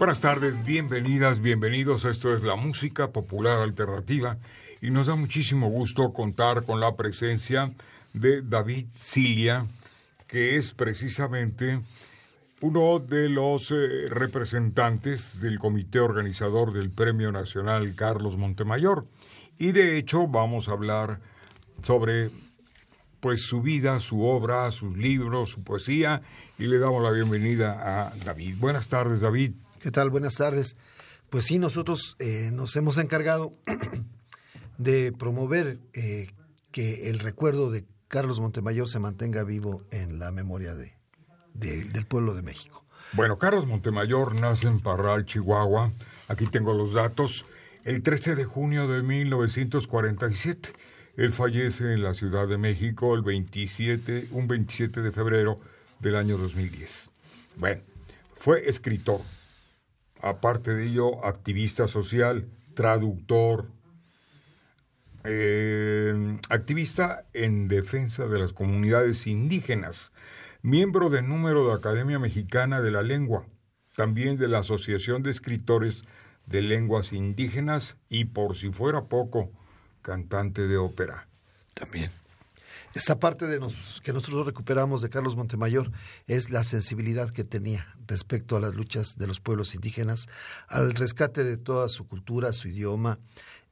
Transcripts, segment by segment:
Buenas tardes, bienvenidas, bienvenidos. Esto es la música popular alternativa y nos da muchísimo gusto contar con la presencia de David Cilia, que es precisamente uno de los eh, representantes del comité organizador del Premio Nacional Carlos Montemayor. Y de hecho vamos a hablar sobre pues su vida, su obra, sus libros, su poesía y le damos la bienvenida a David. Buenas tardes, David. ¿Qué tal? Buenas tardes. Pues sí, nosotros eh, nos hemos encargado de promover eh, que el recuerdo de Carlos Montemayor se mantenga vivo en la memoria de, del pueblo de México. Bueno, Carlos Montemayor nace en Parral, Chihuahua. Aquí tengo los datos. El 13 de junio de 1947. Él fallece en la Ciudad de México el 27, un 27 de febrero del año 2010. Bueno, fue escritor, aparte de ello, activista social, traductor, eh, activista en defensa de las comunidades indígenas, miembro del número de Academia Mexicana de la Lengua, también de la Asociación de Escritores de Lenguas Indígenas y, por si fuera poco, cantante de ópera. También. Esta parte de que nosotros recuperamos de Carlos Montemayor es la sensibilidad que tenía respecto a las luchas de los pueblos indígenas, al rescate de toda su cultura, su idioma.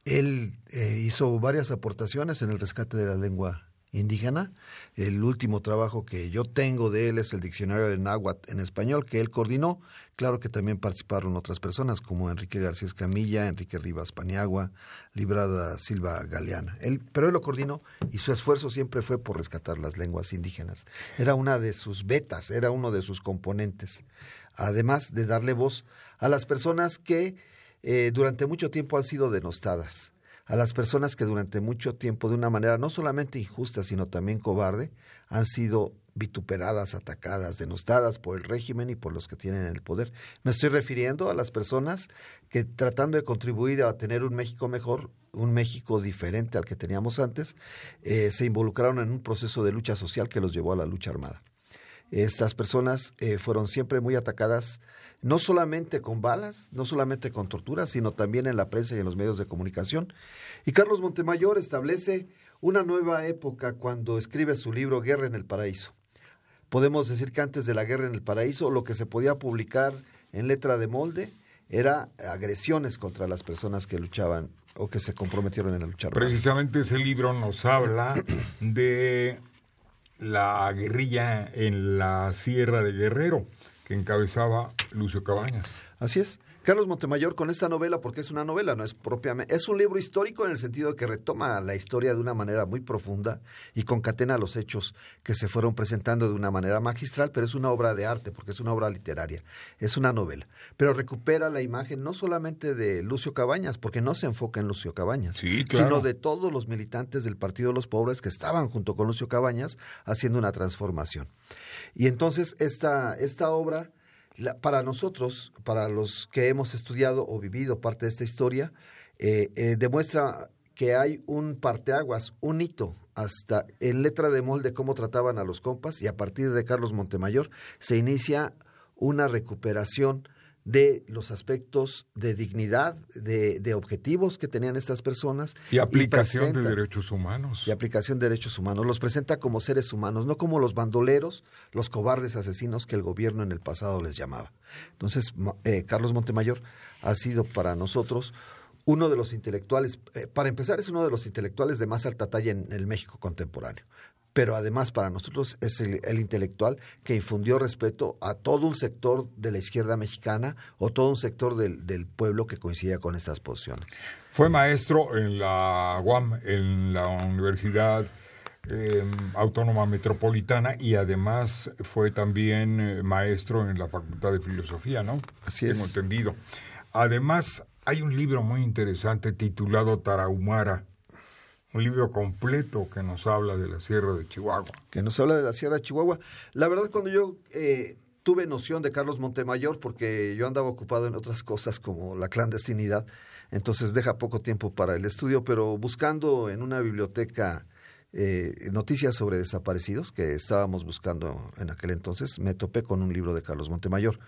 Él eh, hizo varias aportaciones en el rescate de la lengua indígena. El último trabajo que yo tengo de él es el diccionario de náhuatl en español que él coordinó. Claro que también participaron otras personas como Enrique García Escamilla, Enrique Rivas Paniagua, Librada Silva Galeana. Él, pero él lo coordinó y su esfuerzo siempre fue por rescatar las lenguas indígenas. Era una de sus vetas, era uno de sus componentes. Además de darle voz a las personas que eh, durante mucho tiempo han sido denostadas a las personas que durante mucho tiempo, de una manera no solamente injusta, sino también cobarde, han sido vituperadas, atacadas, denostadas por el régimen y por los que tienen el poder. Me estoy refiriendo a las personas que tratando de contribuir a tener un México mejor, un México diferente al que teníamos antes, eh, se involucraron en un proceso de lucha social que los llevó a la lucha armada. Estas personas eh, fueron siempre muy atacadas, no solamente con balas, no solamente con torturas, sino también en la prensa y en los medios de comunicación. Y Carlos Montemayor establece una nueva época cuando escribe su libro Guerra en el Paraíso. Podemos decir que antes de la Guerra en el Paraíso lo que se podía publicar en letra de molde era agresiones contra las personas que luchaban o que se comprometieron en la lucha. Precisamente ese libro nos habla de la guerrilla en la Sierra de Guerrero, que encabezaba Lucio Cabañas. Así es. Carlos Montemayor con esta novela, porque es una novela, no es propiamente, es un libro histórico en el sentido de que retoma la historia de una manera muy profunda y concatena los hechos que se fueron presentando de una manera magistral, pero es una obra de arte, porque es una obra literaria, es una novela. Pero recupera la imagen no solamente de Lucio Cabañas, porque no se enfoca en Lucio Cabañas, sino de todos los militantes del Partido de los Pobres que estaban junto con Lucio Cabañas haciendo una transformación. Y entonces esta, esta obra para nosotros, para los que hemos estudiado o vivido parte de esta historia, eh, eh, demuestra que hay un parteaguas, un hito, hasta en letra de molde cómo trataban a los compas y a partir de Carlos Montemayor se inicia una recuperación de los aspectos de dignidad, de, objetivos que tenían estas personas. Y aplicación de derechos humanos. Y aplicación de derechos humanos. Los presenta como seres humanos, no como los bandoleros, los cobardes asesinos que el gobierno en el pasado les llamaba. Entonces, eh, Carlos Montemayor ha sido para nosotros uno de los intelectuales, eh, para empezar, es uno de los intelectuales de más alta talla en el México contemporáneo pero además para nosotros es el, intelectual que infundió respeto a todo un sector de la izquierda mexicana o todo un sector del, del pueblo que coincidía con estas posiciones. Fue maestro en la UAM, en la Universidad eh, Autónoma Metropolitana y además fue también eh, maestro en la Facultad de Filosofía, ¿no? Así Tengo entendido. Además, hay un libro muy interesante titulado Tarahumara, un libro completo que nos habla de la Sierra de Chihuahua. Que nos habla de la Sierra de Chihuahua. La verdad, cuando yo eh, tuve noción de Carlos Montemayor, porque yo andaba ocupado en otras cosas como la clandestinidad, entonces deja poco tiempo para el estudio, pero buscando en una biblioteca eh, noticias sobre desaparecidos que estábamos buscando en aquel entonces, me topé con un libro de Carlos Montemayor.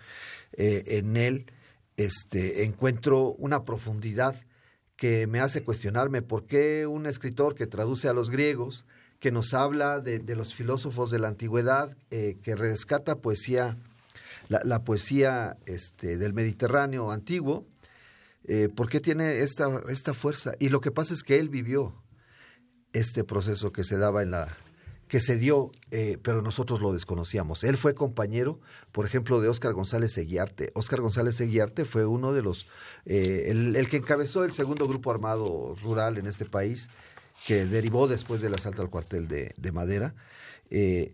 Eh, en él este, encuentro una profundidad que me hace cuestionarme por qué un escritor que traduce a los griegos, que nos habla de, los filósofos de la antigüedad, eh, que rescata poesía, la, poesía este, del Mediterráneo antiguo, eh, ¿por qué tiene esta, esta fuerza? Y lo que pasa es que él vivió este proceso que se daba en la, que se dio, eh, pero nosotros lo desconocíamos. Él fue compañero, por ejemplo, de Óscar González Eguiarte. Óscar González Eguiarte fue uno de los, eh, el, que encabezó el segundo grupo armado rural en este país, que derivó después del asalto al cuartel de, Madera. Eh,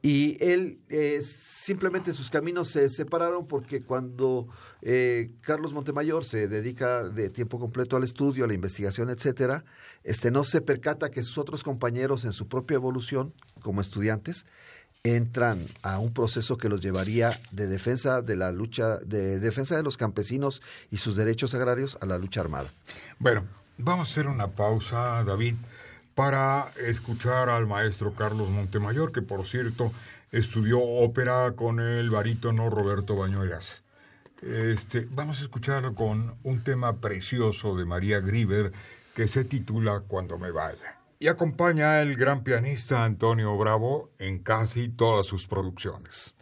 y él, eh, simplemente sus caminos se separaron porque cuando eh, Carlos Montemayor se dedica de tiempo completo al estudio, a la investigación, etcétera, este no se percata que sus otros compañeros en su propia evolución como estudiantes entran a un proceso que los llevaría de defensa de la lucha, de defensa de los campesinos y sus derechos agrarios a la lucha armada. Bueno, vamos a hacer una pausa, David para escuchar al maestro Carlos Montemayor, que por cierto estudió ópera con el barítono Roberto Bañuelas. Este, vamos a escuchar con un tema precioso de María Grieber que se titula Cuando me vaya. Y acompaña al gran pianista Antonio Bravo en casi todas sus producciones.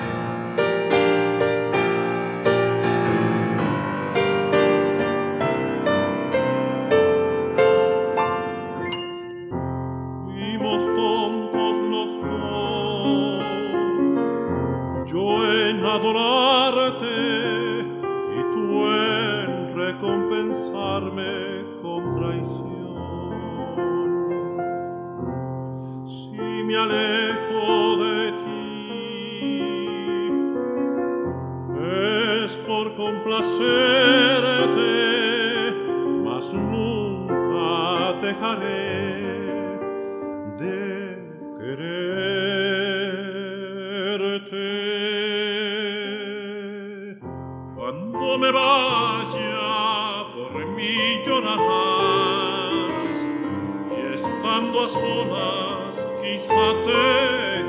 llorando a solas, quizá te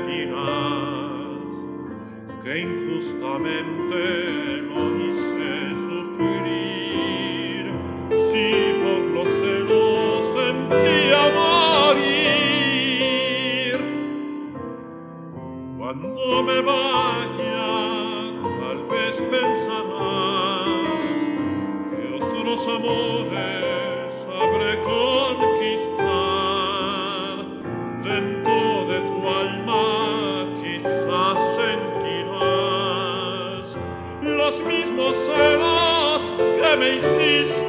dirás que injustamente lo hice sufrir. Si por los celos sentí morir, cuando me vaya, tal vez pensarás que otros amores sich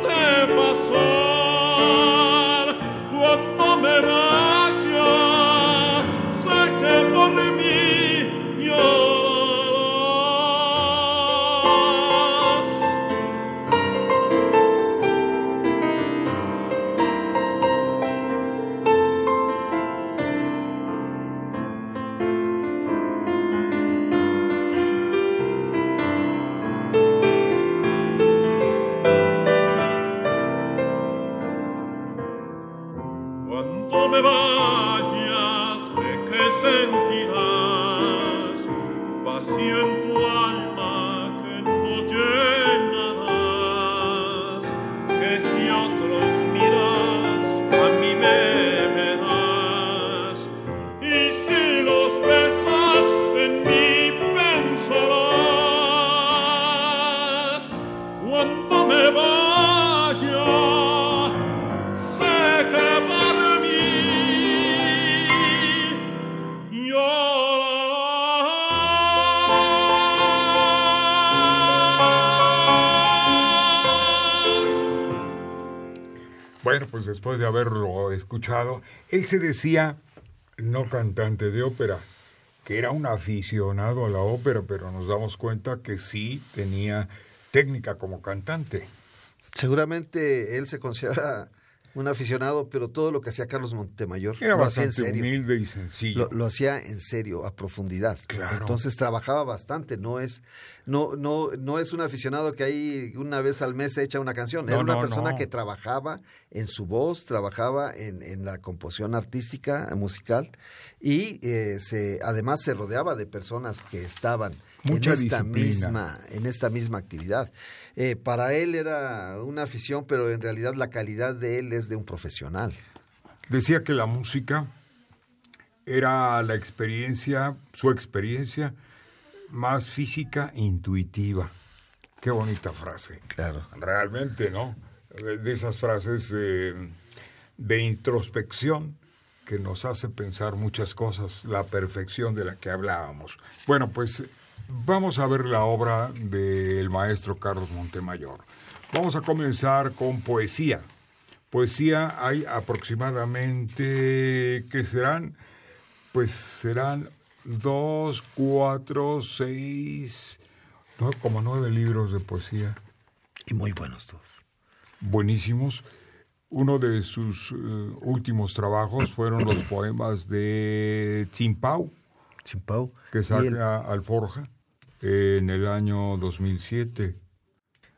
Pues después de haberlo escuchado, él se decía no cantante de ópera, que era un aficionado a la ópera, pero nos damos cuenta que sí tenía técnica como cantante. Seguramente él se considera un aficionado, pero todo lo que hacía Carlos Montemayor Era lo hacía en bastante serio. humilde y sencillo. Lo, lo hacía en serio, a profundidad. Claro. Entonces trabajaba bastante, no es, no, no, no es un aficionado que ahí una vez al mes se echa una canción. No, Era una no, persona no. que trabajaba en su voz, trabajaba en, en la composición artística, musical, y eh, se, además se rodeaba de personas que estaban Mucha en esta disciplina. misma, en esta misma actividad. Eh, para él era una afición, pero en realidad la calidad de él es de un profesional. Decía que la música era la experiencia, su experiencia más física e intuitiva. Qué bonita frase. Claro. Realmente, ¿no? De esas frases eh, de introspección que nos hace pensar muchas cosas, la perfección de la que hablábamos. Bueno, pues vamos a ver la obra del maestro Carlos Montemayor. Vamos a comenzar con poesía. Poesía hay aproximadamente, ¿qué serán? Pues serán dos, cuatro, seis, no, como nueve libros de poesía Y muy buenos todos. buenísimos. Uno de sus eh, últimos trabajos fueron los poemas de Tsimpau, Chimpau. que Y el- saca Alforja en el año 2007.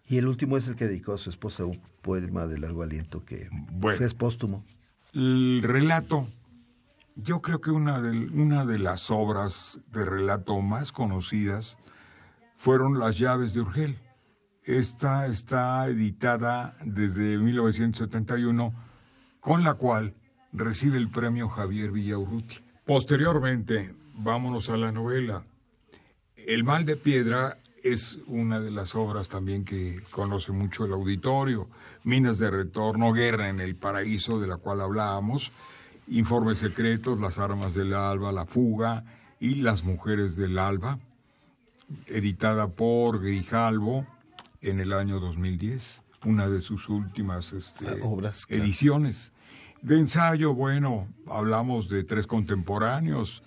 Y el último es el que dedicó a su esposa un poema de largo aliento que Bueno. fue póstumo. El relato, yo creo que una de, una de las obras de relato más conocidas fueron Las llaves de Urgel. Esta está editada desde 1971, con la cual recibe el premio Javier Villaurruti. Posteriormente, vámonos a la novela. El mal de piedra es una de las obras también que conoce mucho el auditorio. Minas de retorno, Guerra en el paraíso, de la cual hablábamos, Informes secretos, Las armas del alba, La fuga y Las mujeres del alba, editada por Grijalvo en el año 2010, una de sus últimas este, Ah, obras, claro. ediciones. De ensayo, bueno, hablamos de tres contemporáneos,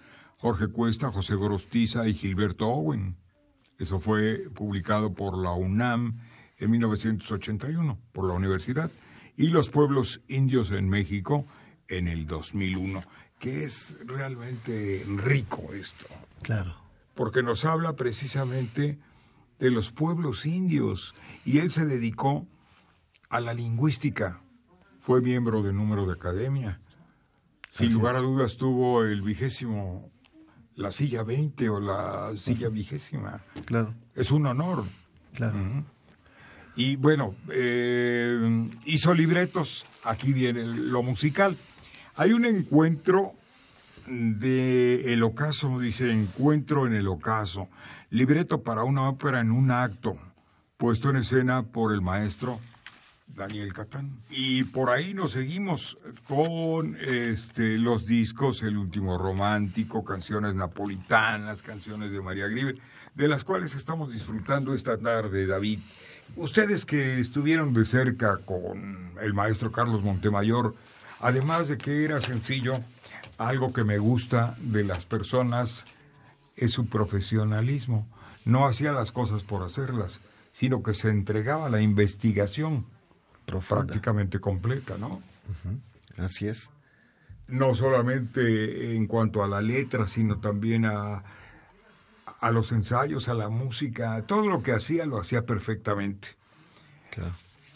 Jorge Cuesta, José Gorostiza y Gilberto Owen. Eso fue publicado por la UNAM en 1981, por la universidad. Y Los pueblos indios en México en el 2001, que es realmente rico esto Claro. porque nos habla precisamente de los pueblos indios y él se dedicó a la lingüística. Fue miembro de número de academia. Sin Así lugar a dudas tuvo el vigésimo, la silla 20 o la silla vigésima. Claro. Es un honor. Claro. Y bueno, eh, hizo libretos, aquí viene lo musical. Hay un encuentro de El Ocaso, dice Encuentro en el Ocaso, libreto para una ópera en un acto, puesto en escena por el maestro Daniel Catán. Y por ahí nos seguimos con este, los discos El Último Romántico, canciones napolitanas, canciones de María Griver, de las cuales estamos disfrutando esta tarde, David. Ustedes que estuvieron de cerca con el maestro Carlos Montemayor, además de que era sencillo, algo que me gusta de las personas es su profesionalismo. No hacía las cosas por hacerlas, sino que se entregaba a la investigación Profunda. prácticamente completa, ¿no? Así es. No solamente en cuanto a la letra, sino también a, a los ensayos, a la música, todo lo que hacía lo hacía perfectamente. Claro.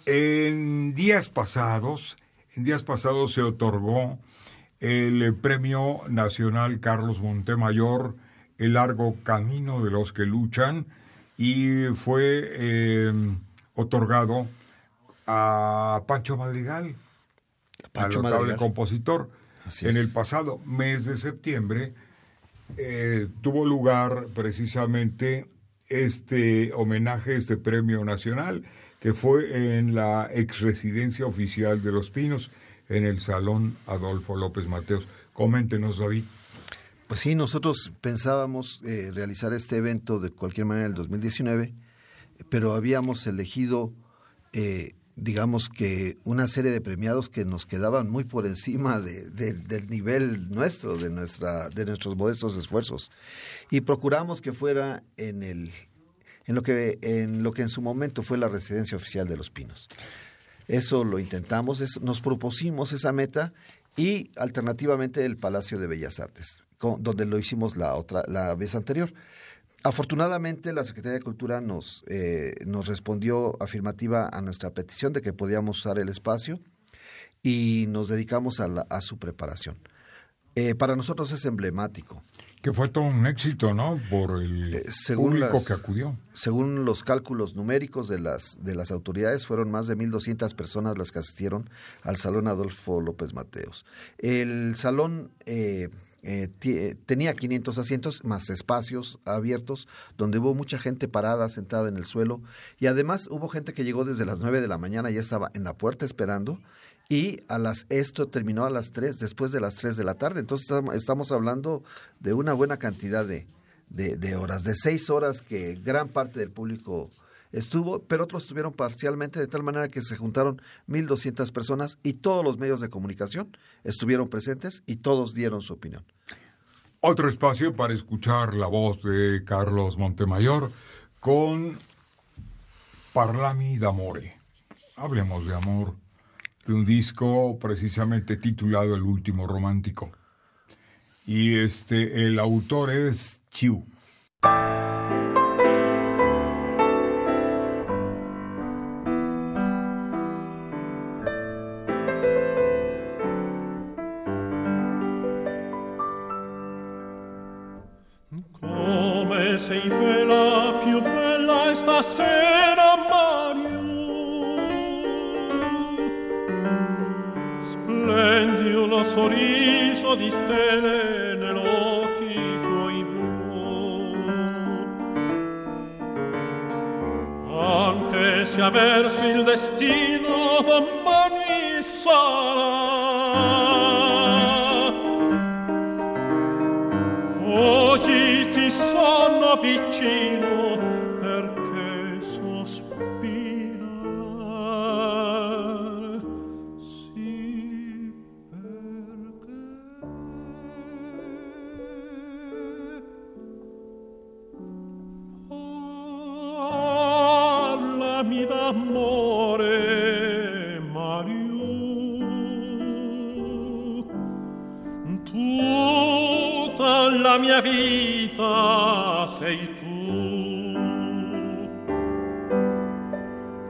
En días pasados, en días pasados se otorgó el Premio Nacional Carlos Montemayor, El largo camino de los que luchan, y fue eh, otorgado a Pancho Madrigal, Pancho al notable Madrigal. compositor. Así en es. el pasado mes de septiembre eh, tuvo lugar precisamente este homenaje, este premio nacional, que fue en la ex residencia oficial de Los Pinos, en el Salón Adolfo López Mateos. Coméntenos, David. Pues sí, nosotros pensábamos eh, realizar este evento de cualquier manera en el 2019, pero habíamos elegido eh, digamos que una serie de premiados que nos quedaban muy por encima del nivel nuestro, de, nuestra, de nuestros modestos esfuerzos. Y procuramos que fuera en, el, en, lo que, en lo que en su momento fue la residencia oficial de Los Pinos. Eso lo intentamos, nos propusimos esa meta y alternativamente el Palacio de Bellas Artes, donde lo hicimos la, otra, la vez anterior. Afortunadamente, la Secretaría de Cultura nos, eh, nos respondió afirmativa a nuestra petición de que podíamos usar el espacio y nos dedicamos a, a su preparación. Eh, para nosotros es emblemático. Que fue todo un éxito, ¿no? Por el eh, público que acudió. Según los cálculos numéricos de las, de las autoridades, fueron más de 1.200 personas las que asistieron al Salón Adolfo López Mateos. El salón eh, tenía 500 asientos más espacios abiertos donde hubo mucha gente parada, sentada en el suelo y además hubo gente que llegó desde las 9 de la mañana y ya estaba en la puerta esperando y a las esto terminó a las 3, después de las 3 de la tarde. Entonces estamos hablando de una buena cantidad de, de, horas, de seis horas que gran parte del público estuvo, pero otros estuvieron parcialmente, de tal manera que se juntaron 1.200 personas y todos los medios de comunicación estuvieron presentes y todos dieron su opinión. Otro espacio para escuchar la voz de Carlos Montemayor con Parlami d'Amore. Hablemos de amor de un disco precisamente titulado El último romántico. Y este el autor es Chiu. sorriso di stelle nell'occhi tuoi blu. Anche se avverso il destino domani sarà, oggi ti sono vicino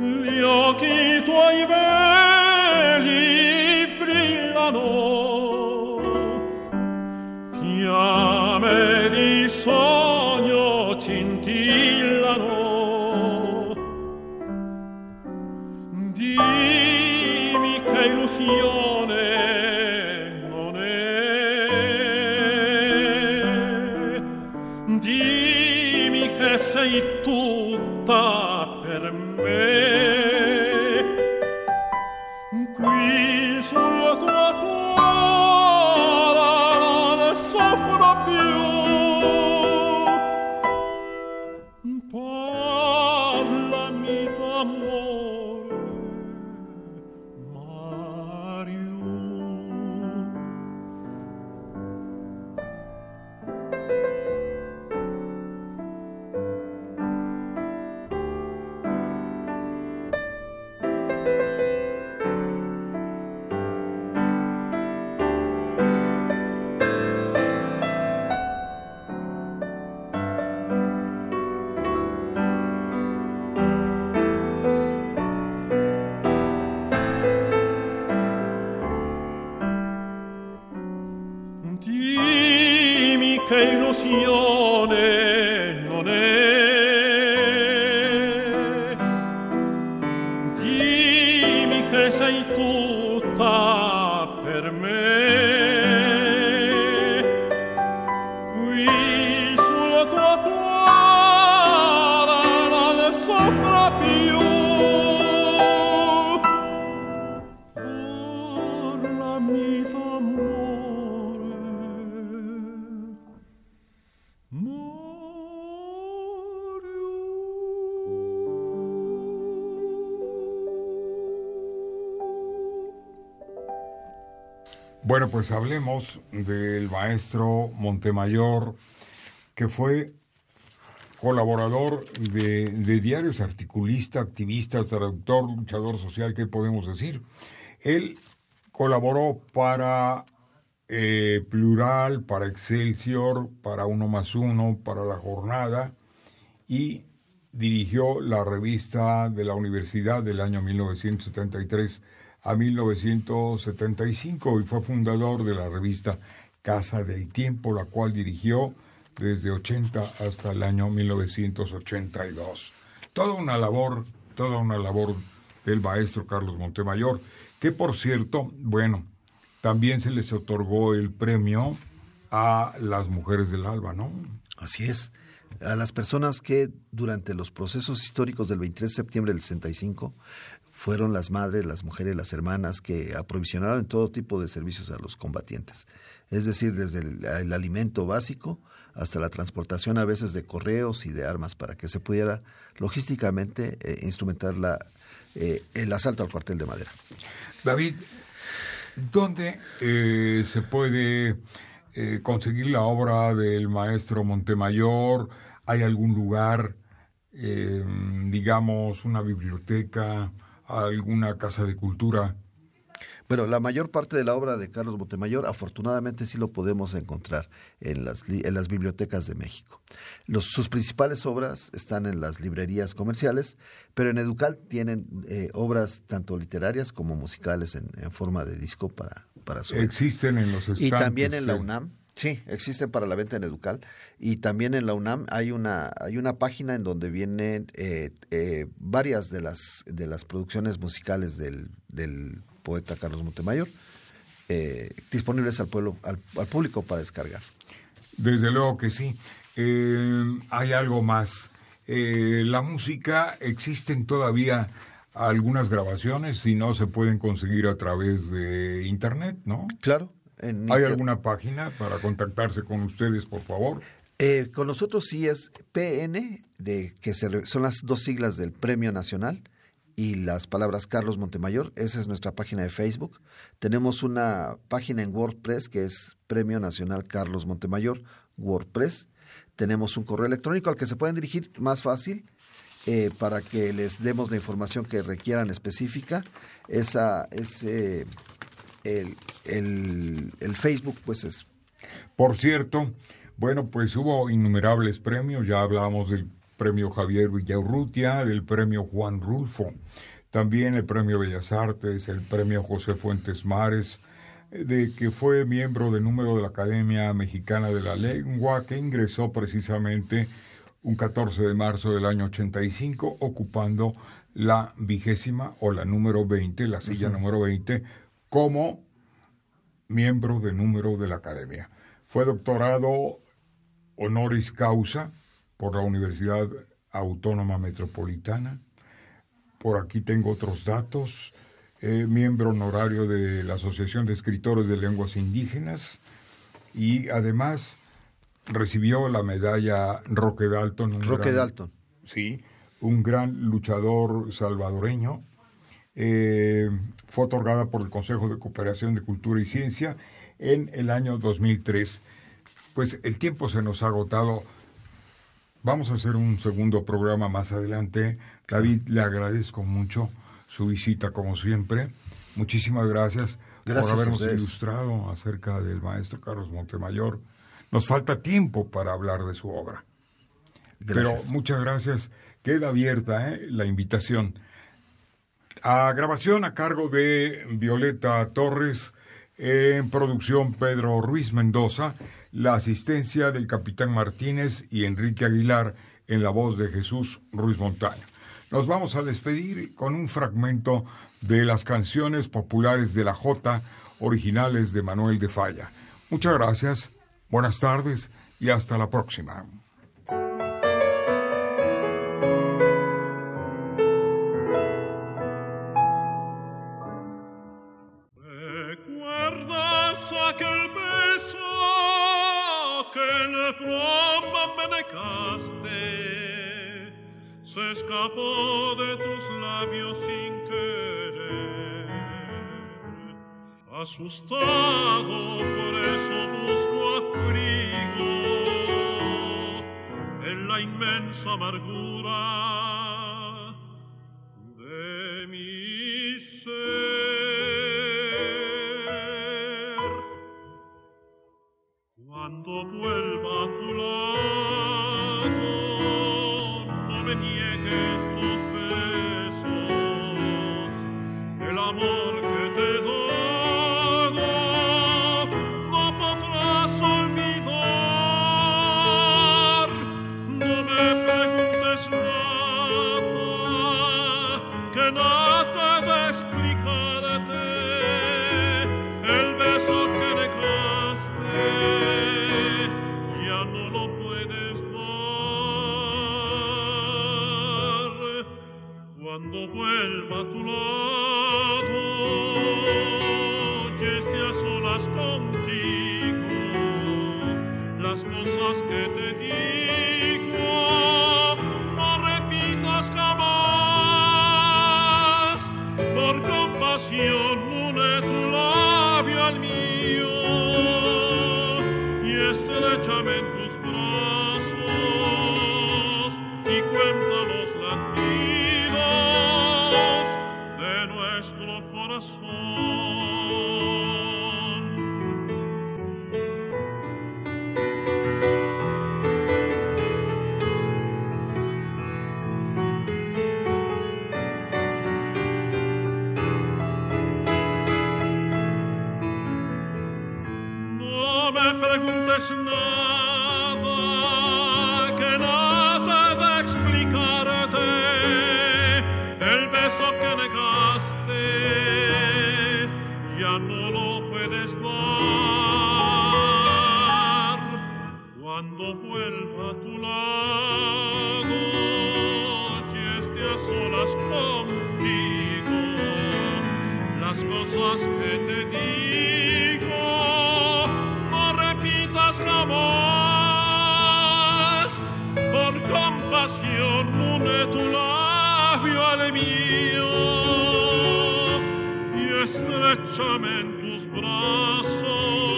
Occhi tuoi veli Bueno, pues hablemos del maestro Montemayor, que fue colaborador de, de, diarios, articulista, activista, traductor, luchador social, ¿qué podemos decir? Él colaboró para eh, Plural, para Excelsior, para Uno más Uno, para La Jornada y dirigió la revista de la universidad del año 1973 a 1975 y fue fundador de la revista Casa del Tiempo, la cual dirigió desde 80 hasta el año 1982. Toda una labor, toda una labor del maestro Carlos Montemayor, que por cierto, bueno, también se les otorgó el premio a las mujeres del Alba, ¿no? Así es. A las personas que durante los procesos históricos del 23 de septiembre del 65 fueron las madres, las mujeres, las hermanas que aprovisionaron todo tipo de servicios a los combatientes. Es decir, desde el, alimento básico hasta la transportación a veces de correos y de armas para que se pudiera logísticamente eh, instrumentar la, eh, el asalto al cuartel de madera. David, ¿dónde eh, se puede conseguir la obra del maestro Montemayor? ¿Hay algún lugar, digamos, una biblioteca? alguna casa de cultura? Bueno, la mayor parte de la obra de Carlos Montemayor, afortunadamente sí lo podemos encontrar en las, en las bibliotecas de México. Los, sus principales obras están en las librerías comerciales, pero en Educal tienen eh, obras tanto literarias como musicales en, forma de disco para, para su Existen en los estantes, Y también en la UNAM Sí, existen para la venta en Educal. Y también en la UNAM hay una, hay una página en donde vienen eh, eh, varias de las, de las producciones musicales del, del poeta Carlos Montemayor eh, disponibles al, pueblo, al, público para descargar. Desde luego que sí. hay algo más. la música, existen todavía algunas grabaciones, si no se pueden conseguir a través de Internet, ¿no? Claro, ¿Hay alguna página para contactarse con ustedes, por favor? Eh, con nosotros sí es PN, de, que son las dos siglas del Premio Nacional, y las palabras Carlos Montemayor. Esa es nuestra página de Facebook. Tenemos una página en WordPress que es Premio Nacional Carlos Montemayor, WordPress. Tenemos un correo electrónico al que se pueden dirigir más fácil eh, para que les demos la información que requieran específica. Esa, ese el, el, Facebook, pues es. Por cierto, bueno, pues hubo innumerables premios, ya hablábamos del premio Javier Villaurrutia, del premio Juan Rulfo, también el premio Bellas Artes, el premio José Fuentes Mares, de que fue miembro de número de la Academia Mexicana de la Lengua, que ingresó precisamente un 14 de marzo del año 85, ocupando la vigésima o la número 20, la silla número 20, como miembro de número de la Academia. Fue doctorado honoris causa por la Universidad Autónoma Metropolitana. Por aquí tengo otros datos. Eh, miembro honorario de la Asociación de Escritores de Lenguas Indígenas y además recibió la medalla Roque Dalton. Roque Dalton. Sí, un gran luchador salvadoreño eh, fue otorgada por el Consejo de Cooperación de Cultura y Ciencia en el año 2003. Pues el tiempo se nos ha agotado. Vamos a hacer un segundo programa más adelante. David, le agradezco mucho su visita como siempre. Muchísimas gracias, por habernos ilustrado acerca del maestro Carlos Montemayor. Nos falta tiempo para hablar de su obra. Pero muchas gracias. Queda abierta ¿eh? la invitación. A grabación a cargo de Violeta Torres, en producción Pedro Ruiz Mendoza, la asistencia del capitán Martínez y Enrique Aguilar en la voz de Jesús Ruiz Montaño. Nos vamos a despedir con un fragmento de las canciones populares de la Jota originales de Manuel de Falla. Muchas gracias, buenas tardes y hasta la próxima. Asustado por eso busco abrigo en la inmensa amargura de mi ser. No lo puedes dar. Cuando vuelva a tu lado, que esté a solas contigo, las cosas que te digo, no repitas jamás. Por compasión, une tu labio al mío y estrechame en tus brazos